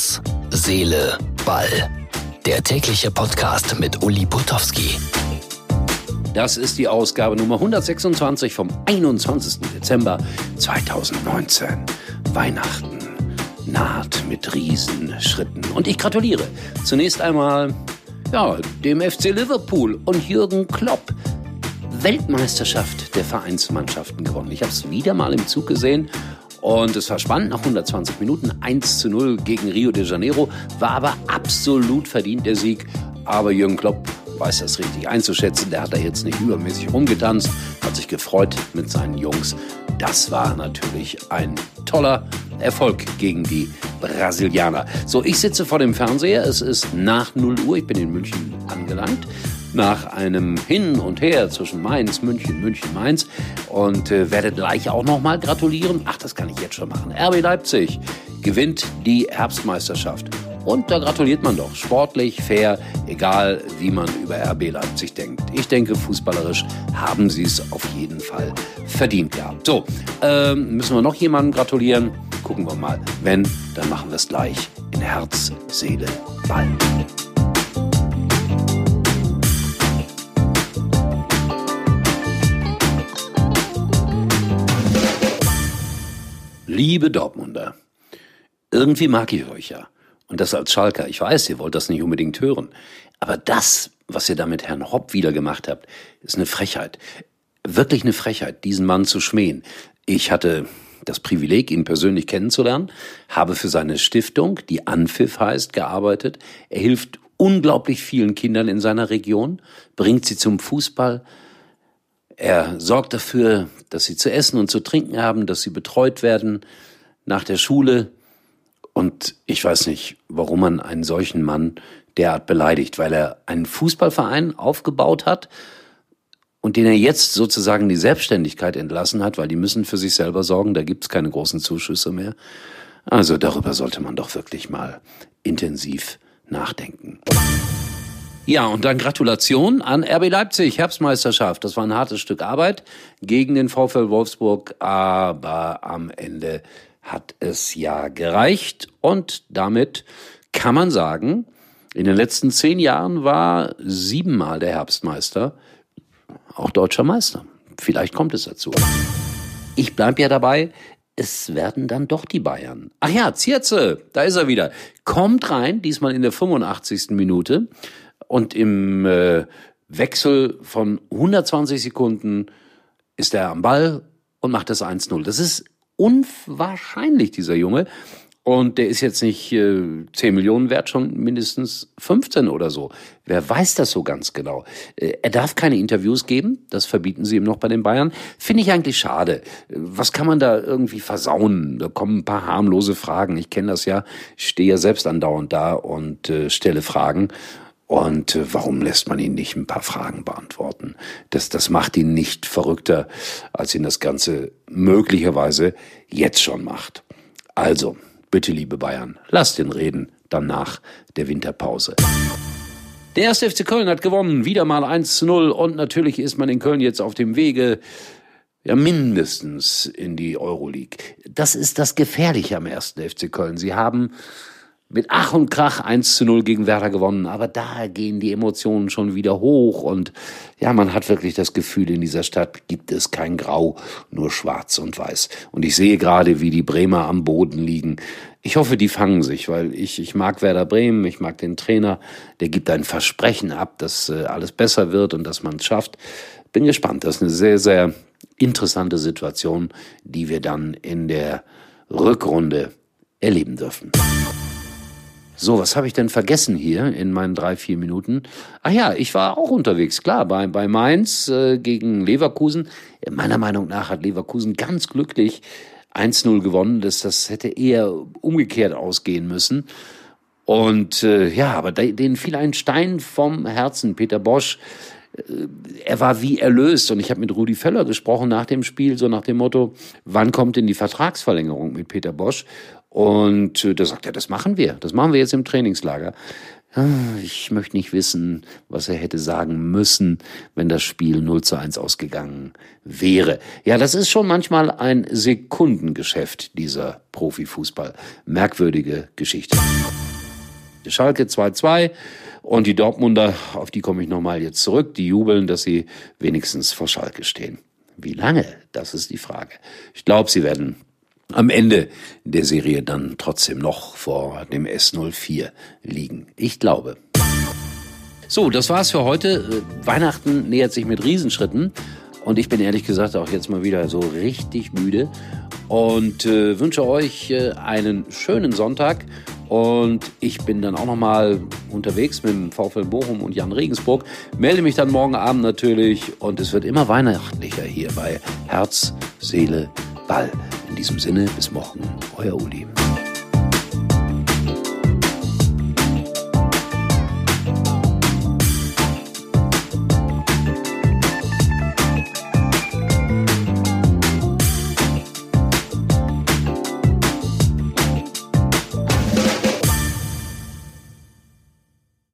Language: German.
Herz, Seele, Ball. Der tägliche Podcast mit Uli Putowski. Das ist die Ausgabe Nummer 126 vom 21. Dezember 2019. Weihnachten naht mit Riesenschritten. Und ich gratuliere zunächst einmal ja, dem FC Liverpool und Jürgen Klopp. Weltmeisterschaft der Vereinsmannschaften gewonnen. Ich habe es wieder mal im Zug gesehen und es war spannend nach 120 Minuten. 1 zu 0 gegen Rio de Janeiro. War aber absolut verdient der Sieg. Aber Jürgen Klopp weiß das richtig einzuschätzen. Der hat da jetzt nicht übermäßig rumgetanzt, hat sich gefreut mit seinen Jungs. Das war natürlich ein toller Erfolg gegen die Brasilianer. So, ich sitze vor dem Fernseher. Es ist nach 0 Uhr. Ich bin in München angelangt nach einem Hin und Her zwischen Mainz, München, München, Mainz und äh, werde gleich auch nochmal gratulieren. Ach, das kann ich jetzt schon machen. RB Leipzig gewinnt die Herbstmeisterschaft. Und da gratuliert man doch. Sportlich, fair, egal wie man über RB Leipzig denkt. Ich denke, fußballerisch haben sie es auf jeden Fall verdient gehabt. So, ähm, müssen wir noch jemandem gratulieren? Gucken wir mal. Wenn, dann machen wir es gleich in Herz, Seele, Ball. Liebe Dortmunder, irgendwie mag ich euch ja. Und das als Schalker. Ich weiß, ihr wollt das nicht unbedingt hören. Aber das, was ihr da mit Herrn Hopp wieder gemacht habt, ist eine Frechheit. Wirklich eine Frechheit, diesen Mann zu schmähen. Ich hatte das Privileg, ihn persönlich kennenzulernen, habe für seine Stiftung, die Anpfiff heißt, gearbeitet. Er hilft unglaublich vielen Kindern in seiner Region, bringt sie zum Fußball, er sorgt dafür, dass sie zu essen und zu trinken haben, dass sie betreut werden nach der Schule. Und ich weiß nicht, warum man einen solchen Mann derart beleidigt, weil er einen Fußballverein aufgebaut hat und den er jetzt sozusagen die Selbstständigkeit entlassen hat, weil die müssen für sich selber sorgen, da gibt's keine großen Zuschüsse mehr. Also darüber sollte man doch wirklich mal intensiv nachdenken. Ja, und dann Gratulation an RB Leipzig, Herbstmeisterschaft. Das war ein hartes Stück Arbeit gegen den VfL Wolfsburg, aber am Ende hat es ja gereicht und damit kann man sagen, in den letzten zehn Jahren war siebenmal der Herbstmeister auch deutscher Meister. Vielleicht kommt es dazu. Ich bleib ja dabei, es werden dann doch die Bayern. Ach ja, Zierze, da ist er wieder. Kommt rein, diesmal in der 85. Minute und im äh, Wechsel von 120 Sekunden ist er am Ball und macht das 1-0. Das ist unwahrscheinlich, dieser Junge. Und der ist jetzt nicht äh, 10 Millionen wert, schon mindestens 15 oder so. Wer weiß das so ganz genau? Äh, er darf keine Interviews geben, das verbieten sie ihm noch bei den Bayern. Finde ich eigentlich schade. Was kann man da irgendwie versauen? Da kommen ein paar harmlose Fragen. Ich kenne das ja, ich stehe ja selbst andauernd da und äh, stelle Fragen. Und äh, warum lässt man ihn nicht ein paar Fragen beantworten? Das, das macht ihn nicht verrückter, als ihn das Ganze möglicherweise jetzt schon macht. Also, bitte, liebe Bayern, lasst ihn reden, dann nach der Winterpause. Der erste FC Köln hat gewonnen, wieder mal 1 zu 0 und natürlich ist man in Köln jetzt auf dem Wege, ja, mindestens in die Euroleague. Das ist das Gefährliche am ersten FC Köln. Sie haben mit Ach und Krach 1 zu 0 gegen Werder gewonnen. Aber da gehen die Emotionen schon wieder hoch. Und ja, man hat wirklich das Gefühl, in dieser Stadt gibt es kein Grau, nur schwarz und weiß. Und ich sehe gerade, wie die Bremer am Boden liegen. Ich hoffe, die fangen sich, weil ich, ich mag Werder Bremen, ich mag den Trainer. Der gibt ein Versprechen ab, dass äh, alles besser wird und dass man es schafft. Bin gespannt. Das ist eine sehr, sehr interessante Situation, die wir dann in der Rückrunde erleben dürfen. So, was habe ich denn vergessen hier in meinen drei, vier Minuten? Ach ja, ich war auch unterwegs, klar, bei, bei Mainz äh, gegen Leverkusen. Meiner Meinung nach hat Leverkusen ganz glücklich 1-0 gewonnen. Das, das hätte eher umgekehrt ausgehen müssen. Und äh, ja, aber denen fiel ein Stein vom Herzen. Peter Bosch, er war wie erlöst. Und ich habe mit Rudi Völler gesprochen nach dem Spiel, so nach dem Motto, wann kommt denn die Vertragsverlängerung mit Peter Bosch? Und äh, da sagt er, das machen wir. Das machen wir jetzt im Trainingslager. Ich möchte nicht wissen, was er hätte sagen müssen, wenn das Spiel 0 zu 1 ausgegangen wäre. Ja, das ist schon manchmal ein Sekundengeschäft, dieser Profifußball. Merkwürdige Geschichte. Schalke 2-2 und die Dortmunder, auf die komme ich nochmal jetzt zurück, die jubeln, dass sie wenigstens vor Schalke stehen. Wie lange? Das ist die Frage. Ich glaube, sie werden am Ende der Serie dann trotzdem noch vor dem S04 liegen. Ich glaube. So, das war's für heute. Äh, Weihnachten nähert sich mit Riesenschritten. Und ich bin ehrlich gesagt auch jetzt mal wieder so richtig müde und äh, wünsche euch äh, einen schönen Sonntag. Und ich bin dann auch nochmal unterwegs mit dem VfL Bochum und Jan Regensburg. Melde mich dann morgen Abend natürlich und es wird immer weihnachtlicher hier bei Herz, Seele, Ball. In diesem Sinne, bis morgen, euer Uli.